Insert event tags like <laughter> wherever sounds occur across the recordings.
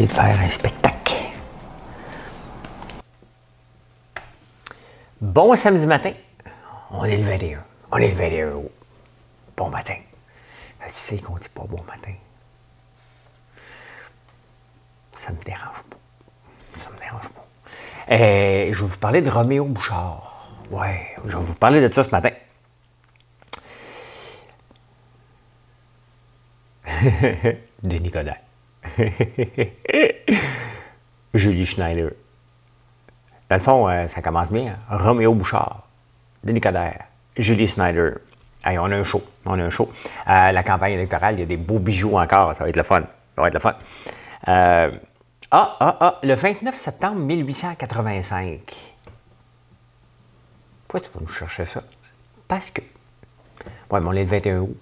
De faire un spectacle. Bon samedi matin. On est le 21. On est le 21. Bon matin. Tu sais qu'on dit pas bon matin. Ça me dérange pas. Ça me dérange pas. Euh, je vais vous parler de Roméo Bouchard. Ouais, je vais vous parler de ça ce matin. <laughs> Denis Coderre. <laughs> Julie Schneider. Dans le fond, euh, ça commence bien. Roméo Bouchard, Denis Coderre, Julie Schneider. Hey, on a un show. On a un show. Euh, la campagne électorale, il y a des beaux bijoux encore. Ça va être le fun. Ça va être le fun. Euh, ah, ah, ah, le 29 septembre 1885. Pourquoi tu vas nous chercher ça? Parce que. Ouais, mais on est le 21 août.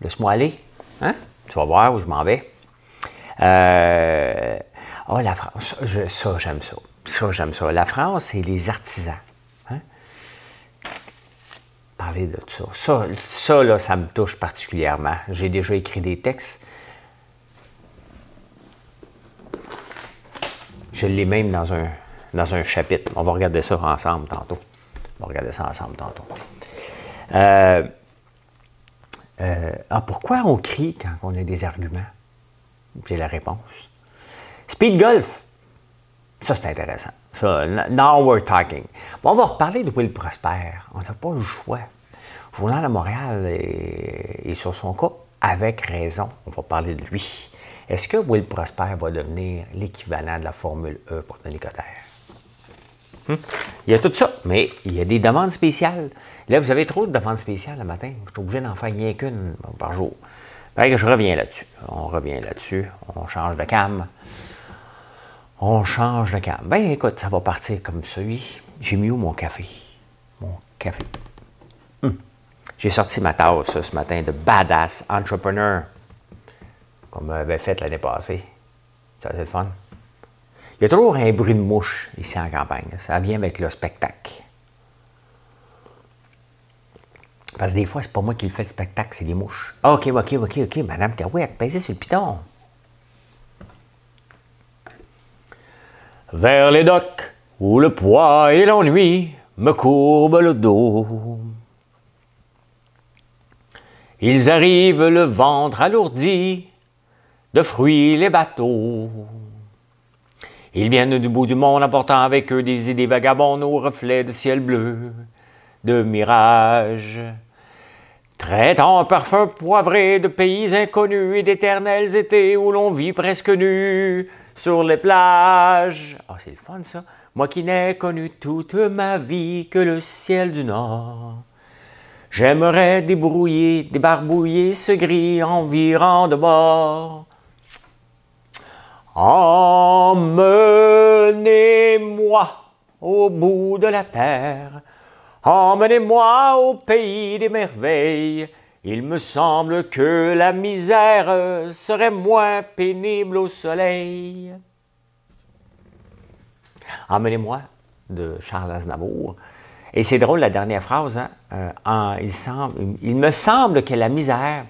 Laisse-moi aller. Hein? Tu vas voir où je m'en vais. Euh, Ah, la France. Ça, j'aime ça. Ça, j'aime ça. La France et les artisans. Hein? Parler de ça. Ça, ça, là, ça me touche particulièrement. J'ai déjà écrit des textes. Je l'ai même dans un, dans un chapitre. On va regarder ça ensemble tantôt. On va regarder ça ensemble tantôt. Euh, euh, ah, pourquoi on crie quand on a des arguments? J'ai la réponse. Speed golf. Ça, c'est intéressant. Ça, now we're talking. On va reparler de Will Prosper. On n'a pas le choix. Le Journal de Montréal est, sur son cas avec raison. On va parler de lui. Est-ce que Will Prosper va devenir l'équivalent de la Formule E pour Denis Coderre? Hum? Il y a tout ça, mais il y a des demandes spéciales. Là, vous avez trop de demandes spéciales le matin. Je suis obligé d'en faire rien qu'une par jour. Fait que je reviens là-dessus. On revient là-dessus. On change de cam. On change de cam. Ben écoute, ça va partir comme ça. J'ai mis où mon café? Mon café. Hum. J'ai sorti ma tasse ce matin de Badass Entrepreneur, comme j'avais fait l'année passée. Ça, c'est le fun. Il y a toujours un bruit de mouche ici en campagne. Ça vient avec le spectacle. Parce que des fois, c'est pas moi qui le fais le spectacle, c'est les mouches. Ah, OK, OK, OK, OK. Madame Carouette, baisez sur le piton. Vers les docks où le poids et l'ennui me courbent le dos. Ils arrivent le ventre alourdi de fruits les bateaux. Ils viennent du bout du monde apportant avec eux des idées vagabondes aux reflets de ciel bleu, de mirages. Traitant un parfum poivré de pays inconnus et d'éternels étés où l'on vit presque nu sur les plages. Ah, c'est le fun ça. Moi qui n'ai connu toute ma vie que le ciel du Nord. J'aimerais débrouiller, débarbouiller ce gris environ de bord. Emmenez-moi au bout de la terre, emmenez-moi au pays des merveilles. Il me semble que la misère serait moins pénible au soleil. Emmenez-moi de Charles Aznavour. Et c'est drôle la dernière phrase. Hein? Euh, il, me semble que la misère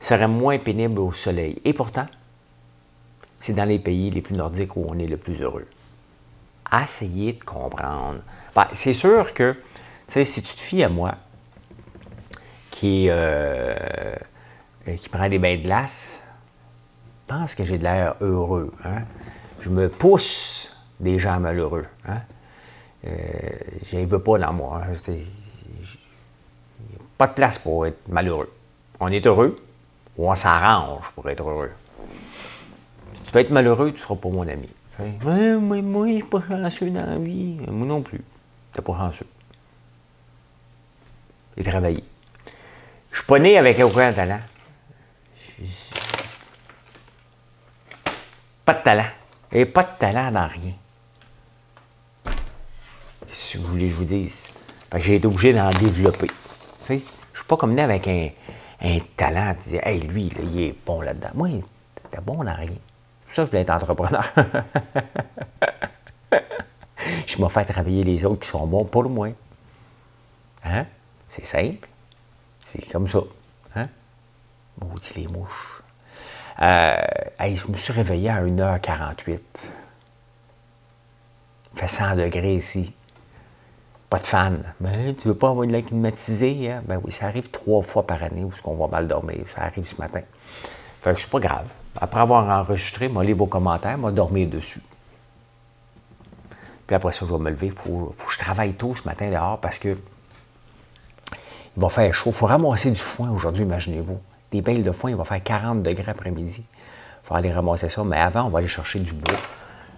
serait moins pénible au soleil. Et pourtant, c'est dans les pays les plus nordiques où on est le plus heureux. Essayez de comprendre. Ben, c'est sûr que, sais, si tu te fies à moi, qui, euh, euh, qui prend des bains de glace, pense que j'ai de l'air heureux. hein. Je me pousse des gens malheureux. Hein? Je veux pas dans moi. hein. Pas de place pour être malheureux. On est heureux ou on s'arrange pour être heureux. Si tu veux être malheureux, tu ne seras pas mon ami. Moi, je ne suis pas chanceux dans la vie. Moi non plus. Tu n'es pas chanceux. Et travailler. Je suis pas né avec aucun talent. Pas de talent. Et pas de talent dans rien. Si vous voulez je vous dise? j'ai été obligé d'en développer. Je ne suis pas comme né avec un, talent. Tu dis, hey, lui, il est bon là-dedans. Moi, t'es bon dans rien. C'est ça je voulais être entrepreneur. <laughs> je m'en fait travailler les autres qui sont bons pour moi. Hein? C'est simple. C'est comme ça. Hein? Maudit les mouches. Euh, je me suis réveillé à 1h48. Il fait 100 degrés ici. Pas de fan. Mais tu veux pas avoir une l'air climatisée? Hein? Ben oui, ça arrive trois fois par année où on va mal dormir. Ça arrive ce matin. Fait que c'est pas grave. Après avoir enregistré, moi, vos commentaires, moi, dormir dessus. Puis après ça, je vais me lever. Faut, faut, que je travaille tôt ce matin dehors parce que il va faire chaud. Il faut ramasser du foin aujourd'hui, imaginez-vous. Des bales de foin, il va faire 40 degrés après-midi. Il faut aller ramasser ça. Mais avant, on va aller chercher du bois.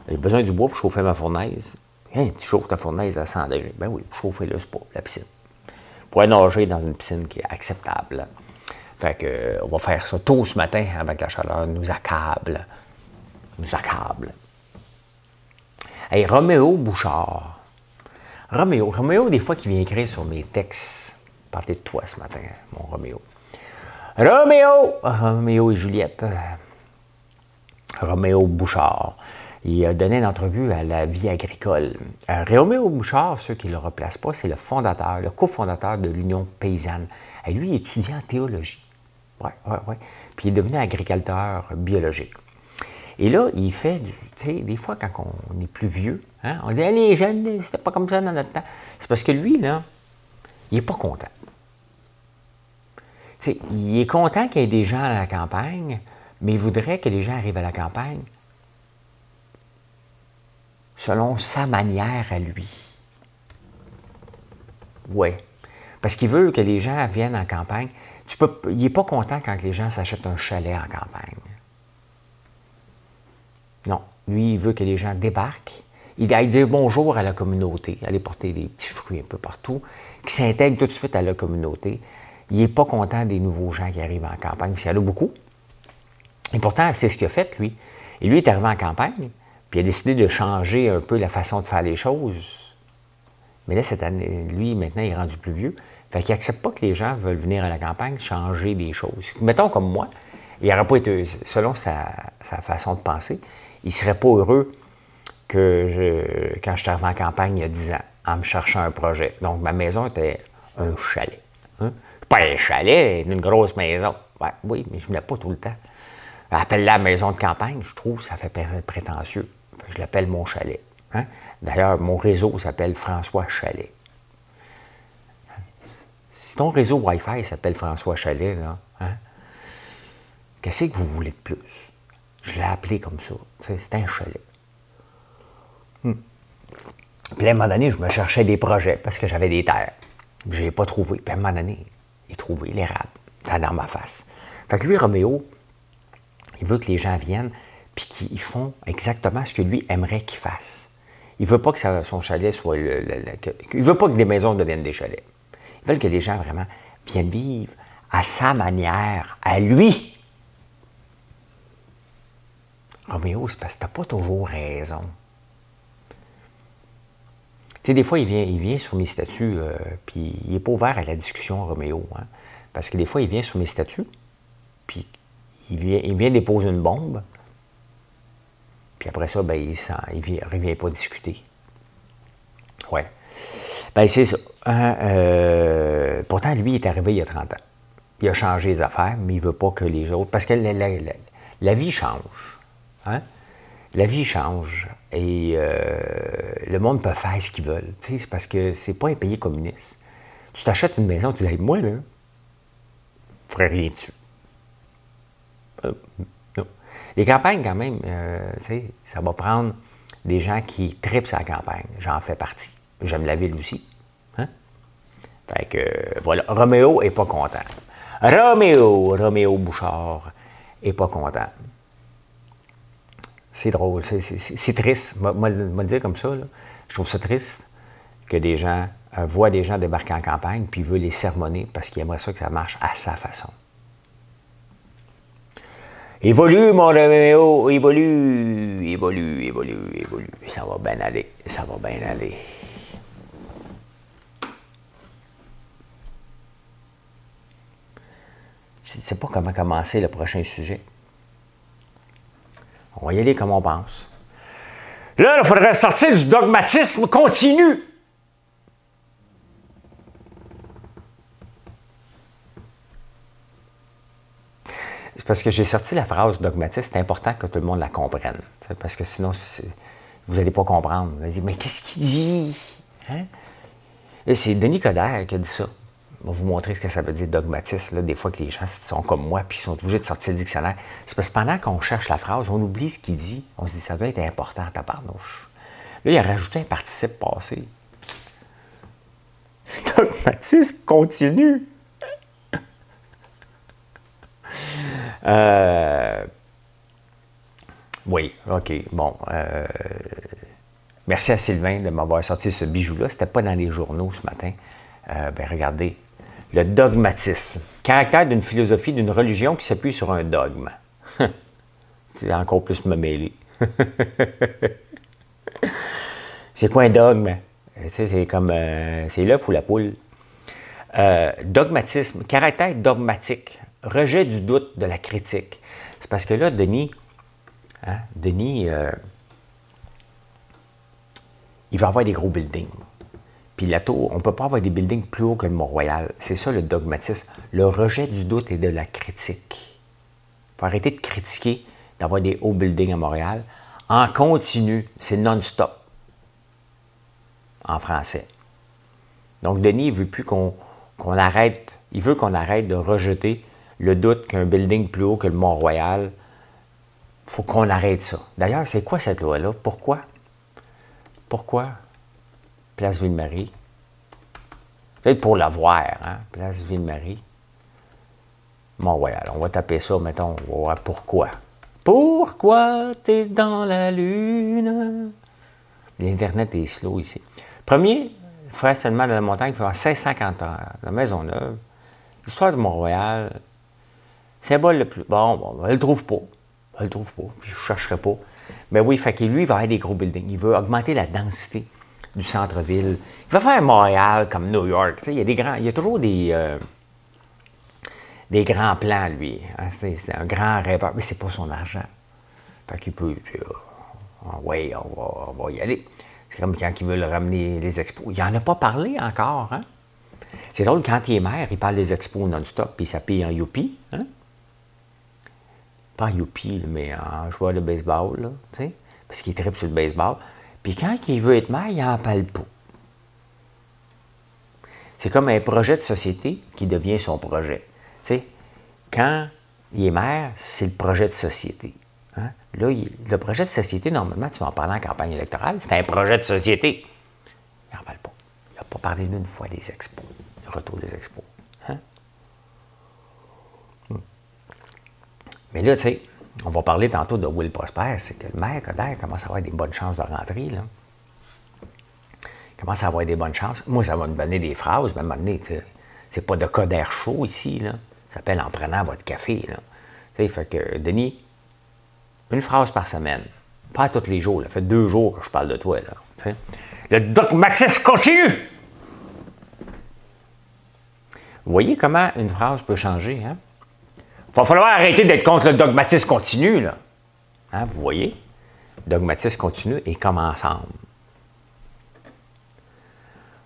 J'ai besoin du bois pour chauffer ma fournaise. Hein, tu chauffes ta fournaise à 100 degrés. Ben oui, chauffer là, c'est pas la piscine. Pour nager dans une piscine qui est acceptable. Fait que, on va faire ça tôt ce matin avec la chaleur nous accable. Nous accable. Hey, Roméo Bouchard. Roméo. Roméo, des fois, qui vient écrire sur mes textes. Parler de toi ce matin, mon Roméo. Roméo! Roméo et Juliette. Roméo Bouchard. Il a donné une entrevue à la vie agricole. Euh, Roméo Bouchard, ceux qui ne le replacent pas, c'est le fondateur, le cofondateur de l'Union paysanne. Et lui, il étudie en théologie. Oui, oui, oui. Puis il est devenu agriculteur biologique. Et là, il fait, tu sais, des fois, quand on est plus vieux, hein, on dit, les jeunes, c'était pas comme ça dans notre temps. C'est parce que lui, là, il n'est pas content. Il est content qu'il y ait des gens à la campagne, mais il voudrait que les gens arrivent à la campagne selon sa manière à lui. Oui. Parce qu'il veut que les gens viennent en campagne. Tu peux, il n'est pas content quand les gens s'achètent un chalet en campagne. Non. Lui, il veut que les gens débarquent. Il aille dire bonjour à la communauté, aller porter des petits fruits un peu partout, qui s'intègre tout de suite à la communauté. Il n'est pas content des nouveaux gens qui arrivent en campagne, il y en a beaucoup. Et pourtant, c'est ce qu'il a fait, lui. Et lui est arrivé en campagne, puis il a décidé de changer un peu la façon de faire les choses. Mais là, cette année, lui, maintenant, il est rendu plus vieux. Fait qu'il n'accepte pas que les gens veulent venir à la campagne changer des choses. Mettons comme moi, il n'aurait pas été, selon sa, façon de penser, il ne serait pas heureux que je, quand je suis arrivé en campagne il y a 10 ans, en me cherchant un projet. Donc, ma maison était un chalet. Hein? Pas un chalet, une grosse maison. oui, mais je ne venais pas tout le temps. Appelle-la maison de campagne, je trouve que ça fait prétentieux. Je l'appelle mon chalet. Hein? D'ailleurs, mon réseau s'appelle François Chalet. Si ton réseau Wi-Fi s'appelle François Chalet, hein? qu'est-ce que vous voulez de plus? Je l'ai appelé comme ça. C'est un chalet. Hmm. Puis à un moment donné, je me cherchais des projets parce que j'avais des terres. Je n'ai pas trouvé. Puis à un moment donné, il trouvé l'érable. Ça dans ma face. Fait que lui, Roméo, il veut que les gens viennent puis qu'ils font exactement ce que lui aimerait qu'ils fassent. Il veut pas que son chalet soit... Le, il ne veut pas que des maisons deviennent des chalets. Il veut que les gens vraiment viennent vivre à sa manière, à lui. Roméo, c'est parce que tu n'as pas toujours raison. Tu sais, des fois, il vient, il vient sur mes statuts, euh, puis il n'est pas ouvert à la discussion, Roméo. Hein, parce que des fois, il vient sur mes statuts, puis il vient, il vient déposer une bombe, puis après ça, ben, il ne revient pas discuter. Ouais. Ben, c'est ça. Hein, euh, pourtant, lui, il est arrivé il y a 30 ans. Il a changé les affaires, mais il ne veut pas que les autres. Parce que la, vie change. Hein? La vie change. Et euh, le monde peut faire ce qu'il veut. C'est parce que c'est pas un pays communiste. Tu t'achètes une maison, tu dis, moi, là, je ferais rien dessus. Euh, les campagnes, quand même, euh, ça va prendre des gens qui tripent sa campagne. J'en fais partie. J'aime la ville aussi. Hein? Fait que, voilà. Roméo est pas content. Roméo, Roméo Bouchard est pas content. C'est drôle, c'est triste. Moi, le dire comme ça, je trouve ça triste que des gens euh, voient des gens débarquer en campagne puis veulent les sermonner parce qu'ils aimeraient ça que ça marche à sa façon. Évolue, mon Roméo, évolue, évolue, évolue, évolue. Ça va bien aller, ça va bien aller. Je ne sais pas comment commencer le prochain sujet. On va y aller comme on pense. Là, il faudrait sortir du dogmatisme continu. C'est parce que j'ai sorti la phrase dogmatisme. C'est important que tout le monde la comprenne. Parce que sinon, vous n'allez pas comprendre. Vous allez dire, mais qu'est-ce qu'il dit? Hein? Et c'est Denis Coderre qui a dit ça. Vais vous montrer ce que ça veut dire dogmatisme. Là, des fois que les gens sont comme moi puis ils sont obligés de sortir le dictionnaire. C'est parce que pendant qu'on cherche la phrase, on oublie ce qu'il dit. On se dit, ça doit être important ta parnouche. Là, il a rajouté un participe passé. <laughs> Dogmatisme continue. <laughs> Euh, oui, OK. Bon. Euh, merci à Sylvain de m'avoir sorti ce bijou-là. C'était pas dans les journaux ce matin. Euh, ben, regardez. Le dogmatisme. Caractère d'une philosophie, d'une religion qui s'appuie sur un dogme. <laughs> C'est encore plus me mêler. <laughs> c'est quoi un dogme? c'est comme. c'est l'œuf ou la poule. dogmatisme. Caractère dogmatique rejet du doute, de la critique. C'est parce que là, Denis, hein, Denis, euh, il va avoir des gros buildings. On ne peut pas avoir des buildings plus hauts que le Mont-Royal. C'est ça le dogmatisme. Le rejet du doute et de la critique. Il faut arrêter de critiquer d'avoir des hauts buildings à Montréal. En continu, c'est non-stop en français. Donc Denis, il veut plus qu'on arrête, il veut qu'on arrête de rejeter le doute qu'un building plus haut que le Mont-Royal, il faut qu'on arrête ça. D'ailleurs, c'est quoi cette loi-là? Pourquoi? Pourquoi? Place Ville-Marie. Peut-être pour la voir, hein? Place Ville-Marie. Mont-Royal. On va taper ça, mettons, on va voir pourquoi. Pourquoi t'es dans la lune? L'Internet est slow ici. Premier, frère seulement de la montagne, avoir 1650 ans. La Maison-Neuve. L'histoire de Mont-Royal, Symbole le plus. Bon, bon elle le trouve pas. Elle le trouve pas. Puis je ne chercherai pas. Mais oui, fait que lui, il va avoir des gros buildings. Il veut augmenter la densité du centre-ville. Il va faire Montréal comme New York. il, y a des grands, il y a toujours des, euh, des grands plans, lui. Hein. C'est, un grand rêveur. Mais c'est pas son argent. Fait qu'il peut. oui, on va, y aller. C'est comme quand il veut ramener les expos. Il n'en a pas parlé encore. Hein? C'est drôle, quand il est maire, il parle des expos non-stop, puis il s'appuie en youpi. Hein? pas youpi, mais en joueur de baseball, là, parce qu'il est très sur le baseball. Puis quand il veut être maire, il en parle pas. C'est comme un projet de société qui devient son projet. quand il est maire, c'est le projet de société. Hein? Là, le projet de société, normalement, tu vas en parler en campagne électorale, c'est un projet de société. Il n'en parle pas. Il n'a pas parlé d'une fois des expos, le retour des expos. Mais là, tu sais, on va parler tantôt de Will Prosper, c'est que le maire Coder commence à avoir des bonnes chances de rentrer. Il commence à avoir des bonnes chances. Moi, ça va me donner des phrases, mais à un moment donné, c'est pas de Coder chaud ici. Là. Ça s'appelle en prenant votre café. Là. fait que, Denis, une phrase par semaine. Pas tous les jours. Ça fait deux jours que je parle de toi. Là, le dogmatisme continue! Vous voyez comment une phrase peut changer, hein? Il va falloir arrêter d'être contre le dogmatisme continu. Là. Hein, vous voyez? Dogmatisme continu et comme ensemble.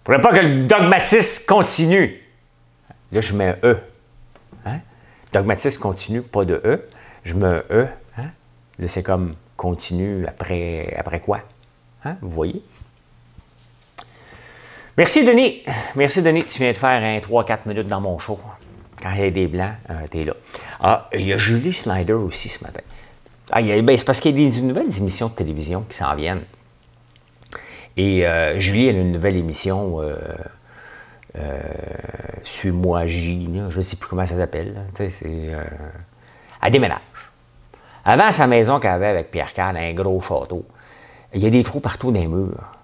Il ne faudrait pas que le dogmatisme continue. Là, je mets un E. Hein? Dogmatisme continue, pas de E. Je mets un E. Hein? Là, c'est comme continue après, après quoi? Hein? Vous voyez? Merci, Denis. Merci, Denis. Tu viens de faire un 3-4 minutes dans mon show. Il y a des blancs, euh, tu es là. Ah, il y a Julie Snyder aussi ce matin. Ah, ben, c'est parce qu'il y a des nouvelles émissions de télévision qui s'en viennent. Et euh, Julie, elle a une nouvelle émission, euh, euh Suis-moi J, je ne sais plus comment ça s'appelle. Elle déménage. Avant sa maison qu'elle avait avec Pierre Carl, un gros château, il y a des trous partout dans les murs.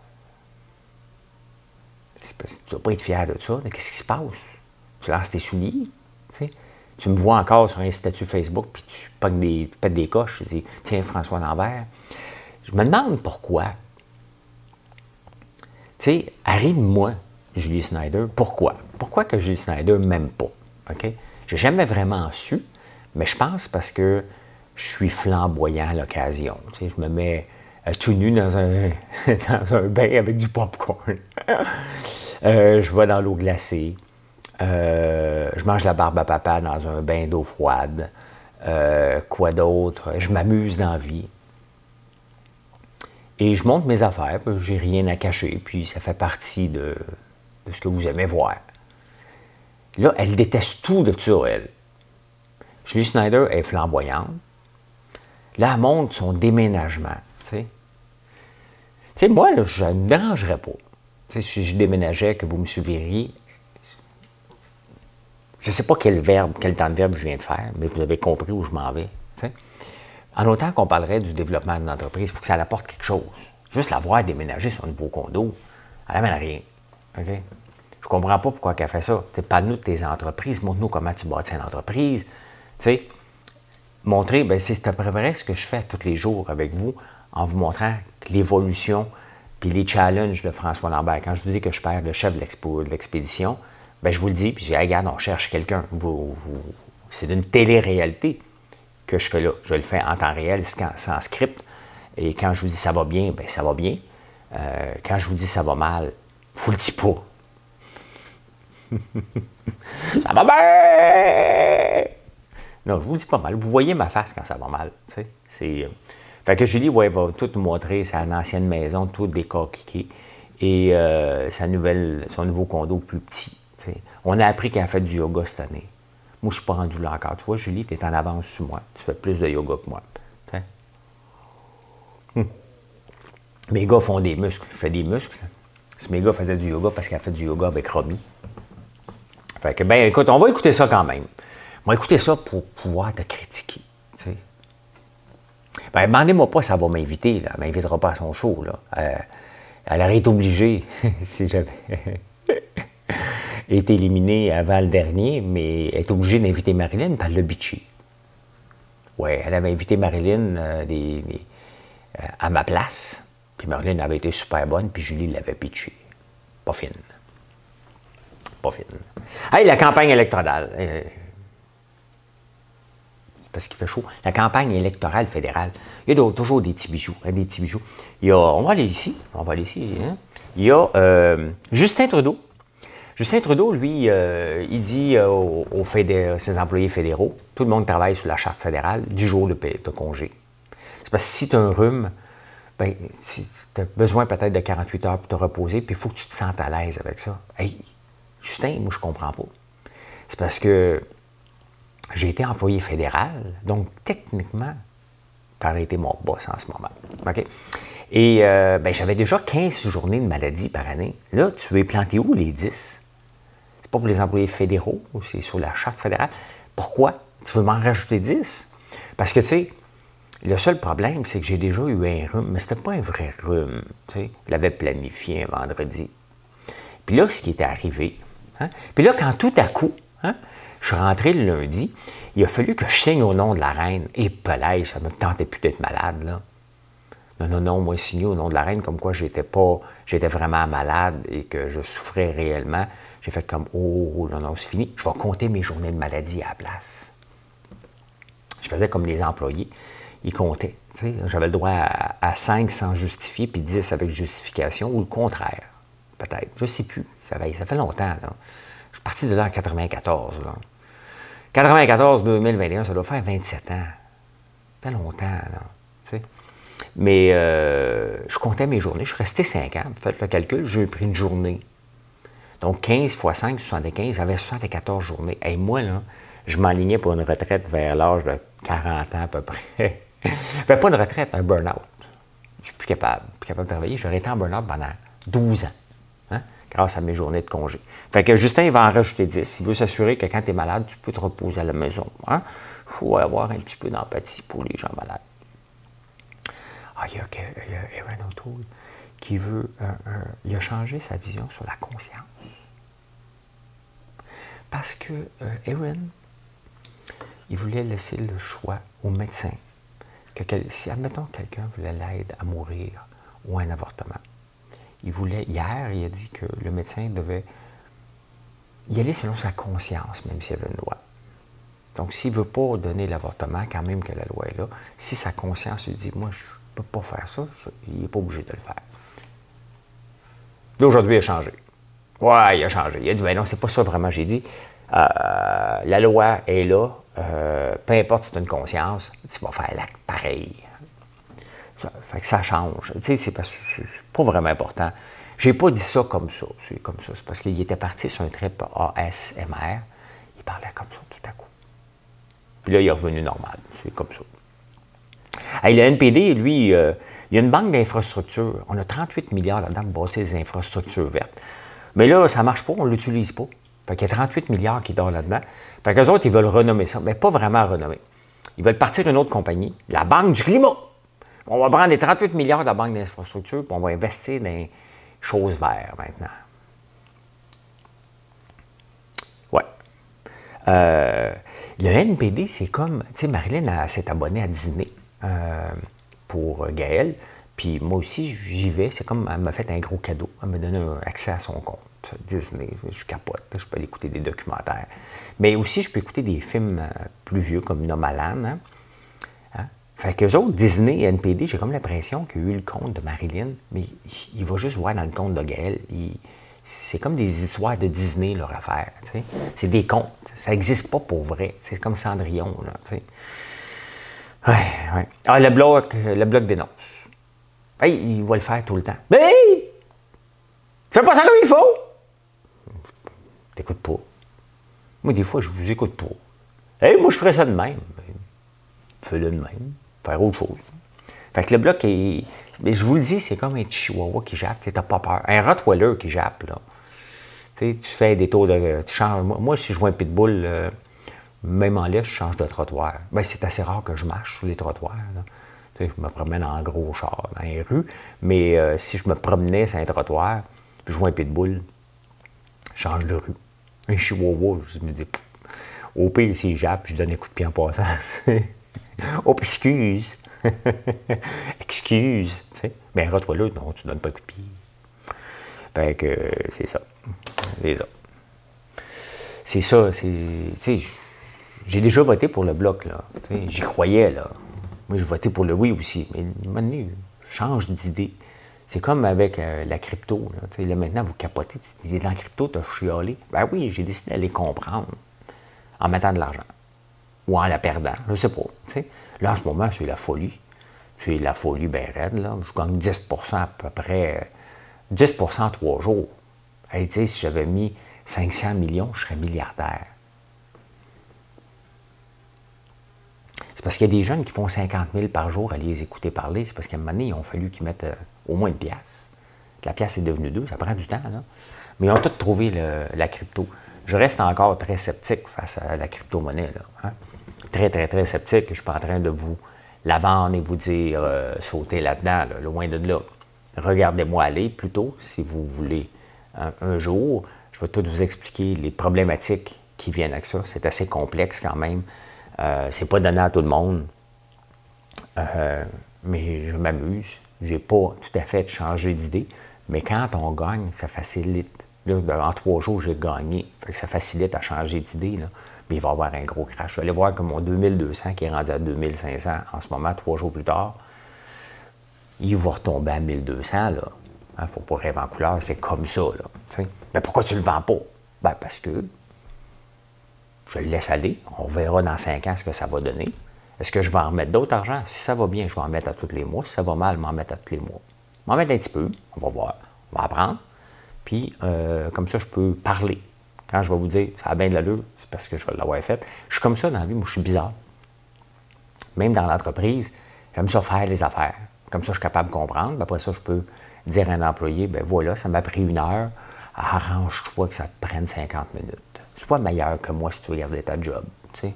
Tu ne dois pas être fier de ça. Qu'est-ce qui se passe? Tu lances tes souliers? Tu me vois encore sur un statut Facebook, puis tu pètes des, coches, tu dis Tiens, François Lambert. Je me demande pourquoi. Tu sais, arrive-moi, Julie Snyder. Pourquoi? Pourquoi que Julie Snyder m'aime pas? OK? J'ai jamais vraiment su, mais je pense parce que je suis flamboyant à l'occasion. Tu sais, je me mets euh, tout nu dans un, <laughs> dans un bain avec du popcorn. <laughs> euh, je vais dans l'eau glacée. Euh, je mange la barbe à papa dans un bain d'eau froide. Euh, quoi d'autre? Je m'amuse dans la vie. Et je monte mes affaires, j'ai rien à cacher, puis ça fait partie de, ce que vous aimez voir. Là, elle déteste tout de ça, elle. Julie Snyder est flamboyante. Là, elle montre son déménagement. Moi, je ne dérangerais pas. si je déménageais, que vous me suivriez, je ne sais pas quel verbe, quel temps de verbe je viens de faire, mais vous avez compris où je m'en vais. En autant qu'on parlerait du développement d'une entreprise, il faut que ça apporte quelque chose. Juste la voir déménager sur un nouveau condo, elle n'amène rien. OK? Je ne comprends pas pourquoi elle fait ça. Parle-nous de tes entreprises, montre-nous comment tu bâtis une entreprise. sais, montrer, ben, c'est à peu ce que je fais tous les jours avec vous, en vous montrant l'évolution puis les challenges de François Lambert. Quand je vous dis que je perds le chef de l'expédition, ben, je vous le dis, puis j'ai regarde, on cherche quelqu'un. c'est d'une télé-réalité que je fais là. Je le fais en temps réel, sans script. Et quand je vous dis ça va bien, ben ça va bien. Euh, quand je vous dis ça va mal, vous le dites pas. <laughs> ça va bien! Non, je vous le dis pas mal. Vous voyez ma face quand ça va mal. C'est, euh, Fait que Julie ouais, va tout montrer sa ancienne maison, tout décortiqué. Et euh, sa nouvelle, son nouveau condo plus petit. On a appris qu'elle a fait du yoga cette année. Moi, je ne suis pas rendu là encore. Tu vois, Julie, tu es en avance sur moi. Tu fais plus de yoga que moi. Hum. Mes gars font des muscles. Fait des muscles. Si mes gars faisaient du yoga parce qu'elle a fait du yoga avec Romy. Fait que, ben, écoute, on va écouter ça quand même. On va écouter ça pour pouvoir te critiquer. Ben, demandez-moi pas elle va m'inviter. Elle ne m'invitera pas à son show. Là. Euh, elle aurait été obligée <laughs> si j'avais est éliminée avant le dernier, mais est obligée d'inviter Marilyn, par le bitchy. Oui, elle avait invité Marilyn euh, euh, à ma place, puis Marilyn avait été super bonne, puis Julie l'avait pitché. Pas fine. Pas fine. Hey, la campagne électorale. Euh, parce qu'il fait chaud. La campagne électorale fédérale. Il y a toujours des petits bijoux. Hein, des. Il y a, on va aller ici. On va aller ici. Hein. Il y a Justin Trudeau Justin Trudeau, lui, euh, il dit euh, aux, ses employés fédéraux, tout le monde travaille sous la charte fédérale du jour de, de congé. C'est parce que si tu as un rhume, ben, tu as besoin peut-être de 48 heures pour te reposer, puis il faut que tu te sentes à l'aise avec ça. Hey, Justin, moi, je comprends pas. C'est parce que j'ai été employé fédéral, donc techniquement, tu as été mon boss en ce moment. OK? Et euh, ben, j'avais déjà 15 journées de maladie par année. Là, tu veux planter où les 10? Pour les employés fédéraux, c'est sur la charte fédérale. Pourquoi? Tu veux m'en rajouter 10? Parce que, tu sais, le seul problème, c'est que j'ai déjà eu un rhume, mais c'était pas un vrai rhume. Tu sais, je l'avais planifié un vendredi. Puis là, ce qui était arrivé, hein, puis là, quand tout à coup, hein, je suis rentré le lundi, il a fallu que je signe au nom de la reine. Et pelage, ça me tentait plus d'être malade, là. Non, non, non, moi, signé au nom de la reine, comme quoi j'étais pas, j'étais vraiment malade et que je souffrais réellement. J'ai fait comme, oh, non, non, c'est fini. Je vais compter mes journées de maladie à la place. Je faisais comme les employés. Ils comptaient. J'avais le droit à, 5 sans justifier, puis 10 avec justification, ou le contraire, peut-être. Je ne sais plus. Ça fait, longtemps. Là. Je suis parti de là en 94. 94-2021, ça doit faire 27 ans. Ça fait longtemps. Là, Mais euh, je comptais mes journées. Je suis resté 5 ans. Faites le calcul, j'ai pris une journée donc 15 fois 5, 75, j'avais 74 journées. Et moi, là, je m'alignais pour une retraite vers l'âge de 40 ans à peu près. <laughs> ben, pas une retraite, un burn-out. Je suis plus capable, plus capable de travailler. J'aurais été en burn-out pendant 12 ans, hein, grâce à mes journées de congé. Fait que Justin, il va en rajouter 10. Il veut s'assurer que quand tu es malade, tu peux te reposer à la maison. Il hein. faut avoir un petit peu d'empathie pour les gens malades. Ah, il y a, Aaron veut. il a changé sa vision sur la conscience. Parce que euh, Aaron, il voulait laisser le choix au médecin. Que, si, admettons, quelqu'un voulait l'aide à mourir ou un avortement, il voulait, hier, il a dit que le médecin devait y aller selon sa conscience, même s'il y avait une loi. Donc, s'il ne veut pas donner l'avortement, quand même que la loi est là, si sa conscience lui dit, moi, je ne peux pas faire ça, il n'est pas obligé de le faire. Aujourd'hui, il a changé. Ouais, il a changé. Il a dit, ben non, c'est pas ça vraiment. J'ai dit, euh, la loi est là, euh, peu importe si tu as une conscience, tu vas faire l'acte pareil. Ça fait que ça change. Tu sais, c'est pas vraiment important. J'ai pas dit ça comme ça. C'est comme ça. C'est parce qu'il était parti sur un trip ASMR. Il parlait comme ça tout à coup. Puis là, il est revenu normal. C'est comme ça. Et le NPD, lui, euh, il y a une banque d'infrastructures. On a 38 milliards là-dedans pour bâtir des infrastructures vertes. Mais là, ça ne marche pas, on ne l'utilise pas. Fait qu'il y a 38 milliards qui dorment là-dedans. Fait qu'eux autres, ils veulent renommer ça, mais pas vraiment renommer. Ils veulent partir une autre compagnie, la Banque du climat. On va prendre les 38 milliards de la Banque d'infrastructure, puis on va investir dans les choses vertes maintenant. Ouais. Euh, le NPD, c'est comme, tu sais, Marilyn s'est abonnée à Disney euh, pour Gaël. Puis moi aussi, j'y vais. C'est comme, elle m'a fait un gros cadeau. Elle m'a donné un accès à son compte. Disney, je capote. Je peux aller écouter des documentaires. Mais aussi, je peux écouter des films euh, plus vieux comme Nomaland. Hein? Hein? Fait qu'eux autres, Disney et NPD, j'ai comme l'impression qu'il y a eu le compte de Marilyn, mais il va juste voir dans le compte de Gaël. C'est comme des histoires de Disney, leur affaire. C'est des contes. Ça n'existe pas pour vrai. C'est comme Cendrillon. Ouais, ouais. Ah, le bloc, le bloc dénonce. Hey, il va le faire tout le temps. Mais hey, fais pas ça comme il faut. T'écoutes pas. Moi, des fois, je vous écoute pas. Hey, moi, je ferais ça de même. Fais-le de même. Faire autre chose. Fait que le bloc est. Mais je vous le dis, c'est comme un chihuahua qui jappe. Tu n'as pas peur. Un Rottweiler qui jappe, là. Tu, tu fais des tours de. Tu changes. Moi, si je vois un pitbull, euh, même en laisse, je change de trottoir. Ben, c'est assez rare que je marche sur les trottoirs. Là je me promène en gros char dans les rues, mais euh, si je me promenais sur un trottoir, puis je vois un pitbull, je change de rue. Un chihuahua, je me dis, au pire, je donne un coup de pied en passant. <laughs> oh, excuse! <laughs> excuse! Mais un rottweiler, non, tu donnes pas un coup de pied. Fait que c'est ça. C'est ça. C'est ça, c'est. J'ai déjà voté pour le bloc, là. J'y croyais, là. Moi, je votais pour le oui aussi, mais à donné, change d'idée. C'est comme avec euh, la crypto. Là, maintenant, vous capotez. Dans la crypto, tu as chialé. Ben oui, j'ai décidé d'aller comprendre en mettant de l'argent. Ou en la perdant. Je ne sais pas. Là, en ce moment, c'est la folie. C'est la folie bien raide. Là. Je gagne 10% à peu près. 10% en trois jours. Hey, si j'avais mis 500 millions, je serais milliardaire. Parce qu'il y a des jeunes qui font 50 000 par jour à les écouter parler. C'est parce qu'à un moment donné, ils ont fallu qu'ils mettent euh, au moins une pièce. La pièce est devenue deux, ça prend du temps. Là. Mais ils ont tous trouvé la crypto. Je reste encore très sceptique face à la crypto-monnaie. Hein. Très, très, très sceptique. Je ne suis pas en train de vous la vendre et vous dire euh, sauter là-dedans, loin de là. Regardez-moi aller plutôt, si vous voulez. un jour, je vais tout vous expliquer les problématiques qui viennent avec ça. C'est assez complexe quand même. Euh, c'est pas donné à tout le monde. Euh, mais je m'amuse. J'ai pas tout à fait changé d'idée. Mais quand on gagne, ça facilite. Là, en trois jours, j'ai gagné. ça facilite à changer d'idée. Mais il va y avoir un gros crash. Je vais aller voir que mon 2200 qui est rendu à 2500 en ce moment, trois jours plus tard, il va retomber à 1200. Il ne hein, faut pas rêver en couleur, c'est comme ça. Là, mais pourquoi tu le vends pas? Ben, parce que je le laisse aller. On verra dans cinq ans ce que ça va donner. Est-ce que je vais en mettre d'autres argent? Si ça va bien, je vais en mettre à tous les mois. Si ça va mal, je vais en mettre à tous les mois. Je vais en mettre un petit peu. On va voir. On va apprendre. Puis, euh, comme ça, je peux parler. Quand je vais vous dire, ça a bien de l'allure, c'est parce que je vais l'avoir fait. Je suis comme ça dans la vie. Moi, je suis bizarre. Même dans l'entreprise, j'aime ça faire les affaires. Comme ça, je suis capable de comprendre. après ça, je peux dire à un employé, ben voilà, ça m'a pris une heure. Arrange-toi que ça te prenne 50 minutes. Sois meilleur que moi si tu veux garder ta job. Tu sais.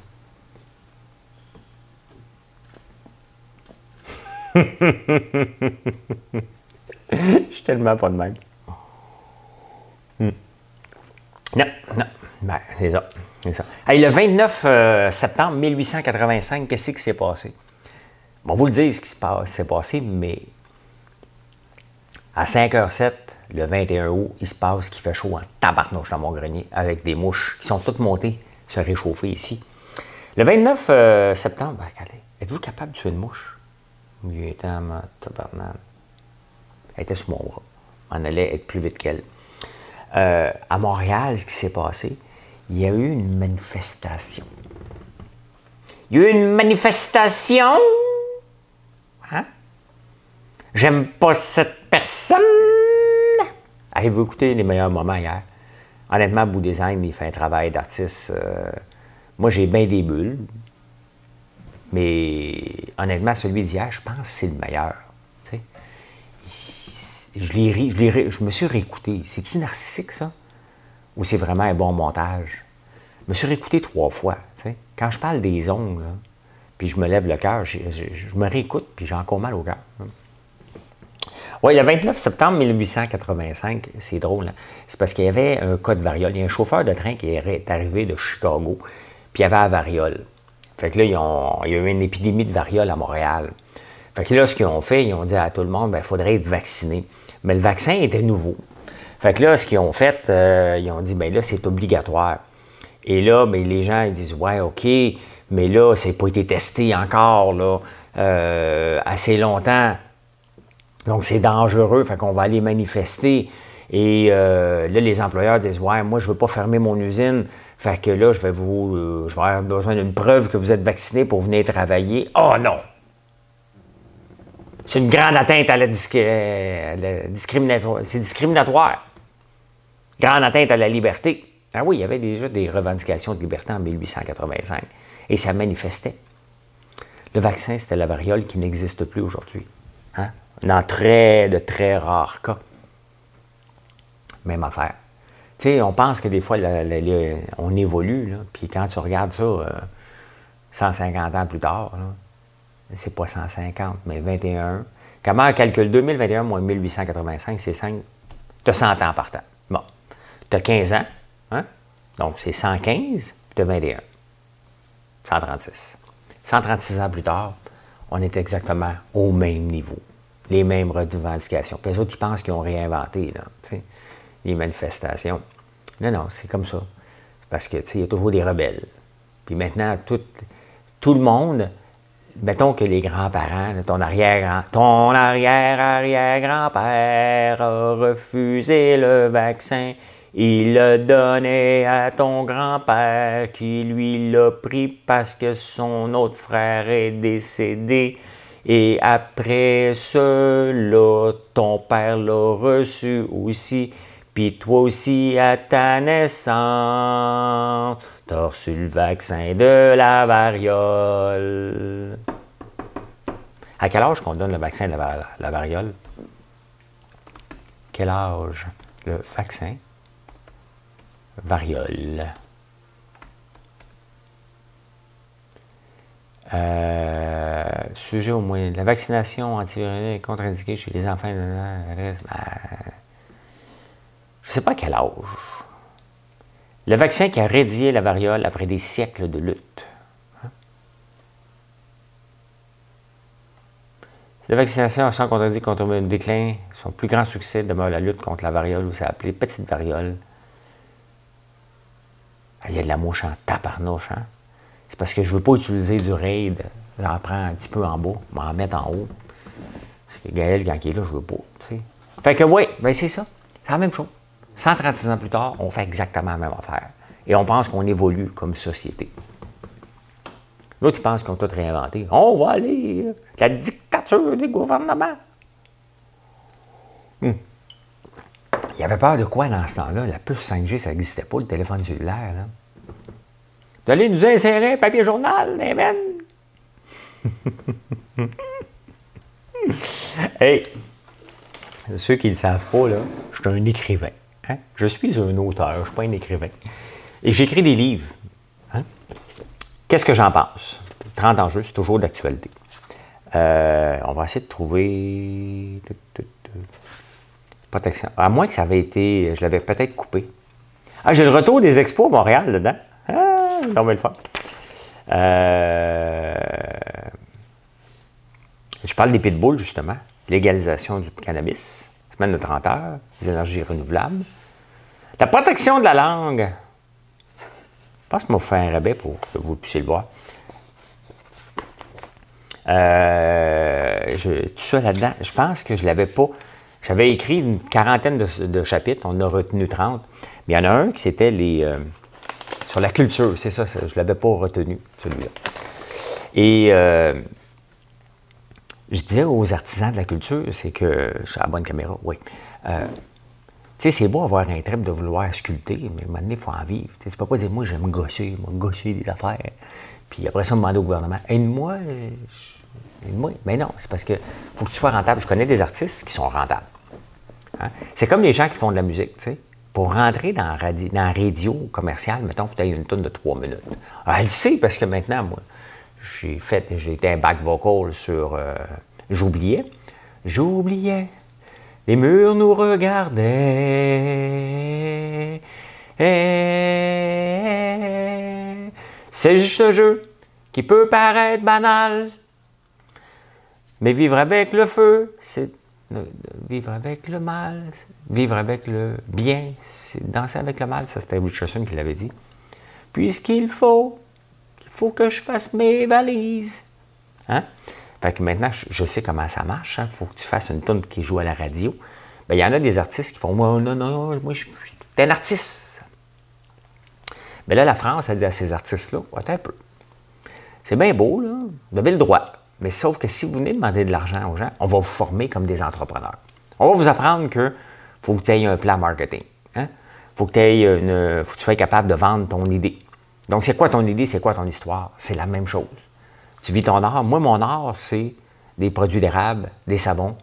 <laughs> Je suis tellement pas de même. Hmm. Non, non. Ben, c'est ça. C'est ça. Hey, le 29 euh, septembre 1885, qu'est-ce qui s'est passé? Bon, vous le dire ce qui s'est passé, mais à 5h07, le 21 août, il se passe qu'il fait chaud en tabarnouche dans mon grenier avec des mouches qui sont toutes montées se réchauffer ici. Le 29 euh, septembre, ben, êtes-vous capable de tuer une mouche? Il était Elle était sous mon bras. On allait être plus vite qu'elle. Euh, à Montréal, ce qui s'est passé, il y a eu une manifestation. Il y a eu une manifestation. Hein? J'aime pas cette personne. Avez-vous écouté les meilleurs moments hier? Honnêtement, Bout Design, il fait un travail d'artiste. Euh, moi, j'ai bien des bulles. Mais honnêtement, celui d'hier, je pense que c'est le meilleur. Je, je, je me suis réécouté. C'est-tu narcissique, ça? Ou c'est vraiment un bon montage? Je me suis réécouté trois fois. Quand je parle des ongles, puis je me lève le cœur, je, me réécoute, puis j'ai encore mal au cœur. Oui, le 29 septembre 1885, c'est drôle, hein. c'est parce qu'il y avait un cas de variole. Il y a un chauffeur de train qui est arrivé de Chicago, puis il y avait la variole. Fait que là, il y a eu une épidémie de variole à Montréal. Fait que là, ce qu'ils ont fait, ils ont dit à tout le monde, il ben, faudrait être vacciné. Mais le vaccin était nouveau. Fait que là, ce qu'ils ont fait, euh, ils ont dit, ben là, c'est obligatoire. Et là, ben, les gens, ils disent, ouais, OK, mais là, n'a pas été testé encore, là, euh, assez longtemps. Donc, c'est dangereux, fait qu'on va aller manifester. Et euh, là, les employeurs disent, ouais, moi, je ne veux pas fermer mon usine fait que là, je vais vous. Euh, je vais avoir besoin d'une preuve que vous êtes vacciné pour venir travailler. Oh non! C'est une grande atteinte à la, discrimination. C'est discriminatoire. Grande atteinte à la liberté. Ah oui, il y avait déjà des revendications de liberté en 1885. Et ça manifestait. Le vaccin, c'était la variole qui n'existe plus aujourd'hui. Hein? Dans très, de très rares cas. Même affaire. Tu sais, on pense que des fois, on évolue, puis quand tu regardes ça 150 euh, ans plus tard, c'est pas 150, mais 21. Comment on calcule 2021 moins 1885, c'est 5. Tu as 100 ans par temps. Bon. Tu as 15 ans, hein? donc c'est 115, puis tu as 21. 136. 136 ans plus tard, on est exactement au même niveau. Les mêmes revendications. Puis les autres, qui pensent qu'ils ont réinventé. Les manifestations. Non, non, c'est comme ça. Parce que, il y a toujours des rebelles. Puis maintenant, tout, tout le monde, mettons que les grands-parents, ton arrière ton arrière-arrière-grand-père a refusé le vaccin. Il l'a donné à ton grand-père qui lui l'a pris parce que son autre frère est décédé. Et après cela, ton père l'a reçu aussi. Puis toi aussi, à ta naissance, t'as reçu le vaccin de la variole. À quel âge qu'on donne le vaccin de la, variole? Quel âge? Le vaccin variole. Euh, sujet au moins. La vaccination antivirale est contre-indiquée chez les enfants. De... Je ne sais pas quel âge. Le vaccin qui a rédié la variole après des siècles de lutte. Hein? La vaccination sans contre contre le déclin, son plus grand succès demeure la lutte contre la variole, ou c'est appelé petite variole. Ah, il y a de la mouche en taparnouche. Hein? Parce que je ne veux pas utiliser du raid. J'en prends un petit peu en bas, m'en mettre en haut. C'est Gaël, quand il est là, je veux pas. Fait que oui, ben c'est ça. C'est la même chose. 136 ans plus tard, on fait exactement la même affaire. Et on pense qu'on évolue comme société. L'autre, ils pensent qu'on a tout réinventé. On va aller, la dictature des gouvernements. Hmm. Il y avait peur de quoi dans ce temps-là? La puce 5G, ça n'existait pas, le téléphone cellulaire. Là. Allez nous insérer un papier journal, amen! <laughs> hey! Ceux qui ne le savent pas, là, je suis un écrivain. Hein? Je suis un auteur, je ne suis pas un écrivain. Et j'écris des livres. Hein? Qu'est-ce que j'en pense? 30 enjeux, c'est toujours d'actualité. Euh, on va essayer de trouver. Protection. À moins que ça avait été. Je l'avais peut-être coupé. Ah, j'ai le retour des expos à Montréal dedans. Ah! On va le je parle des pitbulls, justement. Légalisation du cannabis. Semaine de 30 heures. Des énergies renouvelables. La protection de la langue. Je pense que je vais faire un rabais pour que vous puissiez le voir. Euh, tout ça là-dedans, je pense que je l'avais pas. J'avais écrit une quarantaine de, chapitres, on a retenu 30. Mais il y en a un qui c'était les. Euh, sur la culture, c'est ça, je ne l'avais pas retenu, celui-là. Et euh, je disais aux artisans de la culture, c'est que. Je suis à la bonne caméra, oui. Euh, tu sais, c'est beau avoir un trip de vouloir sculpter, mais à un moment donné, il faut en vivre. Tu ne peux pas dire, moi, j'aime gosser, moi, gosser des affaires. Puis après ça, demander au gouvernement, aide-moi, aide-moi. Mais non, c'est parce que faut que tu sois rentable. Je connais des artistes qui sont rentables. Hein. C'est comme les gens qui font de la musique, tu sais. Pour rentrer dans, radio, dans radio commercial, mettons que tu une tonne de trois minutes. Ah, elle sait parce que maintenant, moi, j'ai fait, j'ai été un back vocal sur euh, J'oubliais. J'oubliais. Les murs nous regardaient. C'est juste un jeu qui peut paraître banal. Mais vivre avec le feu, c'est vivre avec le mal, vivre avec le bien, danser avec le mal, ça c'était Richardson qui l'avait dit. Puisqu'il faut, il faut que je fasse mes valises. Hein? Fait que maintenant, je sais comment ça marche. Il hein? faut que tu fasses une tonne qui joue à la radio. Bien, il y en a des artistes qui font Moi, non, non, moi, je suis un artiste. Mais là, la France a dit à ces artistes-là Attends un peu. C'est bien beau, là. Vous avez le droit. Mais sauf que si vous venez demander de l'argent aux gens, on va vous former comme des entrepreneurs. On va vous apprendre que faut que tu aies un plan marketing. Il hein? faut, que, une, faut que tu sois capable de vendre ton idée. Donc, c'est quoi ton idée? C'est quoi ton histoire? C'est la même chose. Tu vis ton art. Moi, mon art, c'est des produits d'érable, des savons,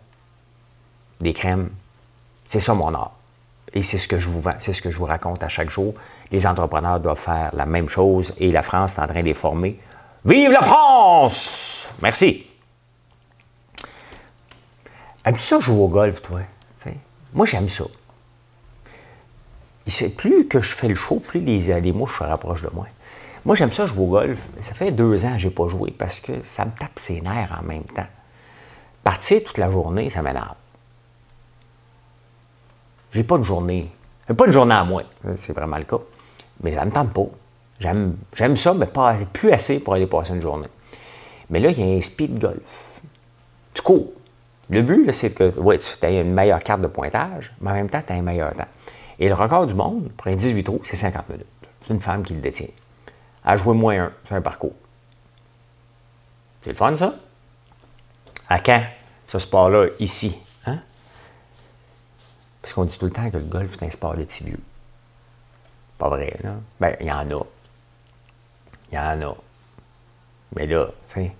des crèmes. C'est ça mon art. Et c'est ce que je vous vends, c'est ce que je vous raconte à chaque jour. Les entrepreneurs doivent faire la même chose et la France est en train de les former. Vive la France! Merci. Aimes-tu ça jouer au golf, toi? Moi, j'aime ça. Plus que je fais le show, plus les, les mouches se rapprochent de moi. Moi, j'aime ça jouer au golf. Ça fait deux ans que je n'ai pas joué parce que ça me tape ses nerfs en même temps. Partir toute la journée, ça m'énerve. J'ai pas de journée. Pas de journée à moi. C'est vraiment le cas. Mais ça me tente pas. J'aime ça, mais pas plus assez pour aller passer une journée. Mais là, il y a un speed golf. Tu cours. Le but, c'est que tu aies une meilleure carte de pointage, mais en même temps, tu as un meilleur temps. Et le record du monde, pour un 18 trous, c'est 50 minutes. C'est une femme qui le détient à jouer moins un sur un parcours. C'est le fun, ça? À quand, ce sport-là, ici? Hein? Parce qu'on dit tout le temps que le golf, c'est un sport de petits vieux. Pas vrai, là? Ben, il y en a. Il y en a. Mais là, tu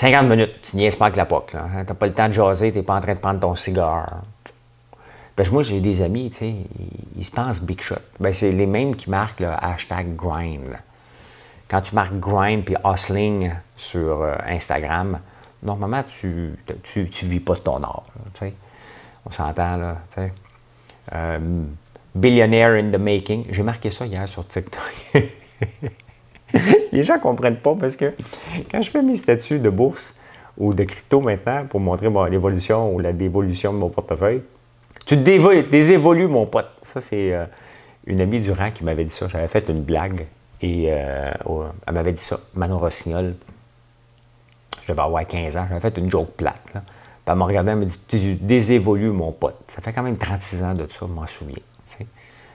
50 minutes, tu niaises pas avec la POC, là. Hein? T'as pas le temps de jaser, t'es pas en train de prendre ton cigare. Moi, j'ai des amis, tu ils, se pensent big shot. Ben, c'est les mêmes qui marquent le hashtag grind. Quand tu marques grind puis hustling sur euh, Instagram, normalement, tu tu, vis pas de ton art. tu. On s'entend, là. Tu. Euh, billionaire in the making. J'ai marqué ça hier sur TikTok. <laughs> <laughs> les gens ne comprennent pas parce que quand je fais mes statuts de bourse ou de crypto maintenant pour montrer l'évolution ou la dévolution de mon portefeuille, tu désévolues, mon pote. Ça, c'est euh, une amie du rang qui m'avait dit ça. J'avais fait une blague et euh, elle m'avait dit ça. Manon Rossignol, je devais avoir 15 ans, j'avais fait une joke plate. Elle m'a regardé, elle m'a dit Tu désévolues mon pote. Ça fait quand même 36 ans de ça, je m'en souviens.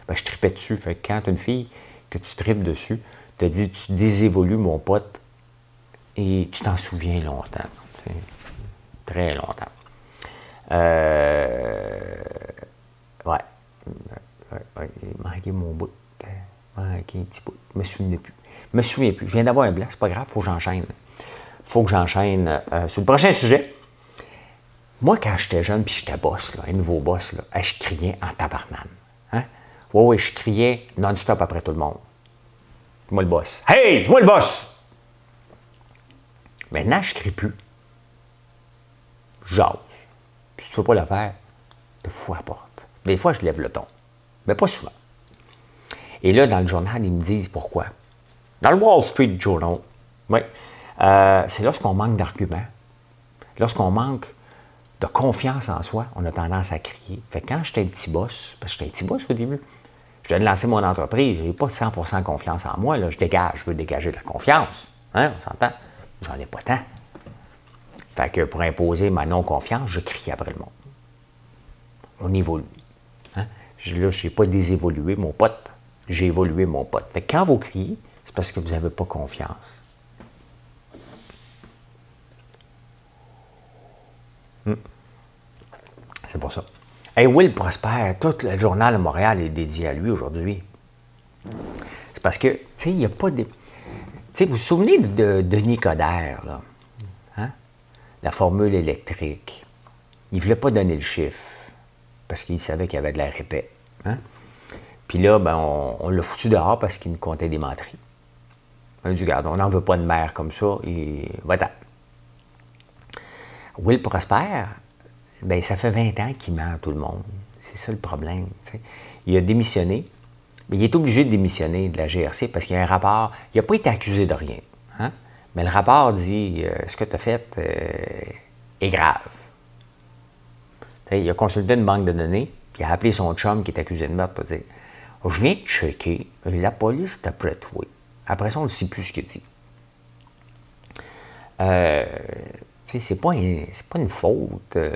Ben, je tripais dessus. Fait que quand une fille que tu tripes dessus te dit Tu désévolues mon pote et tu t'en souviens longtemps. Très longtemps. Euh, ouais. Manqué mon bout. Manqué un petit bout. Je me souviens plus. Je me souviens plus. Je viens d'avoir un blague, c'est pas grave, faut que j'enchaîne. Faut que j'enchaîne euh, sur le prochain sujet. Moi, quand j'étais jeune, puis j'étais boss, là, un nouveau boss, là, je criais en tabarnane. Hein? Ouais, ouais, je criais non-stop après tout le monde. Moi le boss. Hey, c'est moi le boss! Maintenant, je ne crie plus. J'ose. Si tu ne veux pas le faire, te fous à porte. Des fois, je lève le ton, mais pas souvent. Et là, dans le journal, ils me disent pourquoi. Dans le Wall Street Journal, oui, euh, c'est lorsqu'on manque d'arguments, lorsqu'on manque de confiance en soi, on a tendance à crier. Fait que quand j'étais un petit boss, parce que j'étais un petit boss au début, je viens de lancer mon entreprise, je n'ai pas 100% confiance en moi, là, je dégage, je veux dégager de la confiance. Hein, on s'entend? J'en ai pas tant. Fait que pour imposer ma non-confiance, je crie après le monde. On évolue. Hein? Là, je n'ai pas désévolué mon pote, j'ai évolué mon pote. Fait que quand vous criez, c'est parce que vous n'avez pas confiance. Hmm. C'est pour ça. Hey, Will Prosper, tout le journal de Montréal est dédié à lui aujourd'hui. C'est parce que, tu sais, il n'y a pas de. Tu sais, vous vous souvenez de Denis Coderre, là? Hein? La formule électrique. Il ne voulait pas donner le chiffre parce qu'il savait qu'il y avait de la répète. Hein? Puis là, ben, on, l'a foutu dehors parce qu'il nous comptait des menteries. On a dit, regarde, on n'en veut pas de mère comme ça, et voilà. Will Prosper, ben, ça fait 20 ans qu'il ment à tout le monde. C'est ça le problème. Il a démissionné, mais il est obligé de démissionner de la GRC parce qu'il y a un rapport. Il n'a pas été accusé de rien. Hein? Mais le rapport dit euh, ce que tu as fait euh, est grave. il a consulté une banque de données, puis il a appelé son chum qui est accusé de meurtre pour dire Je viens de checker, la police t'a prêté. Après ça, on ne sait plus ce qu'il dit. Euh, c'est pas, pas une faute euh,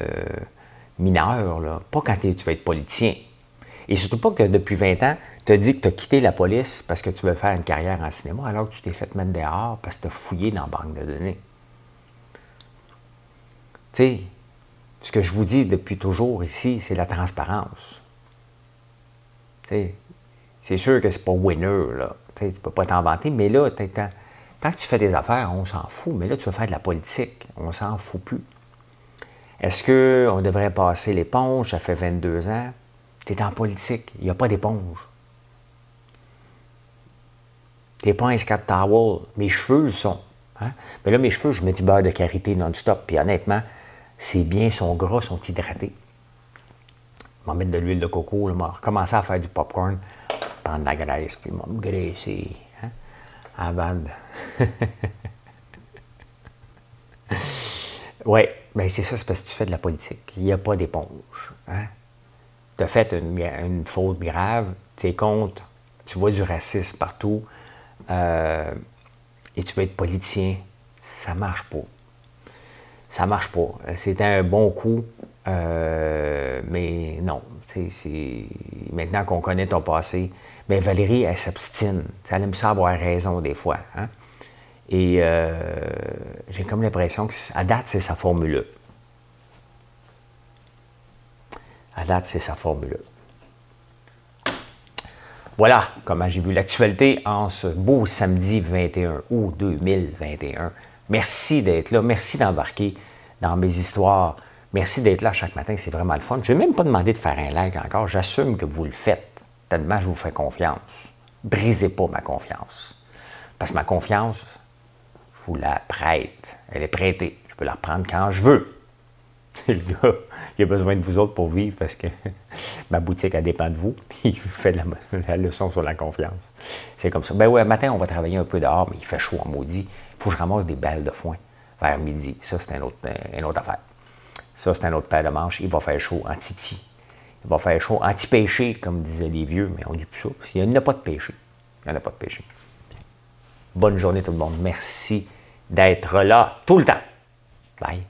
mineure, là. pas quand tu vas être politicien. Et surtout pas que depuis 20 ans, tu as dit que tu as quitté la police parce que tu veux faire une carrière en cinéma, alors que tu t'es fait mettre dehors parce que tu as fouillé dans la banque de données. Tu sais, ce que je vous dis depuis toujours ici, c'est la transparence. C'est sûr que c'est pas winner, là. Tu ne peux pas t'en vanter, mais là, tu quand tu fais des affaires, on s'en fout, mais là, tu veux faire de la politique, on s'en fout plus. Est-ce qu'on devrait passer l'éponge? Ça fait 22 ans? Tu es en politique, il n'y a pas d'éponge. Tu n'es pas un scat towel. Mes cheveux le sont. Hein? Mais là, mes cheveux, je mets du beurre de karité non-stop. Puis honnêtement, c'est bien, sont gras, sont hydratés. Je vais mettre de l'huile de coco, je vais recommencer à faire du popcorn, prendre de la graisse, puis je vais me graisser. De oui, bien c'est ça, c'est parce que tu fais de la politique. Il n'y a pas d'éponge. Hein? Tu as fait une, faute grave, tu es contre, tu vois du racisme partout, euh, et tu veux être politicien. Ça marche pas. Ça marche pas. C'était un bon coup, euh, mais non. Maintenant qu'on connaît ton passé, mais Valérie, elle s'abstine. Elle aime ça avoir raison des fois. Hein? Et euh, j'ai comme l'impression qu'à date, c'est sa formule. À date, c'est sa formule. Voilà comment j'ai vu l'actualité en ce beau samedi 21 août 2021. Merci d'être là. Merci d'embarquer dans mes histoires. Merci d'être là chaque matin. C'est vraiment le fun. Je ne vais même pas demander de faire un like encore. J'assume que vous le faites. Tellement je vous fais confiance. Brisez pas ma confiance. Parce que ma confiance, la prête. Elle est prêtée. Je peux la reprendre quand je veux. <laughs> Le gars, il a besoin de vous autres pour vivre parce que <laughs> ma boutique, elle dépend de vous. <laughs> Il fait la, leçon sur la confiance. C'est comme ça. Ben ouais, matin, on va travailler un peu dehors, mais il fait chaud en maudit. Il faut que je ramasse des balles de foin vers midi. Ça, c'est autre, une autre affaire. Ça, c'est un autre paire de manches. Il va faire chaud en titi. Il va faire chaud anti-péché, comme disaient les vieux, mais on dit plus ça. Parce qu'il n'y a pas de péché. Il n'y en a pas de péché. Bonne journée tout le monde. Merci d'être là tout le temps. Bye.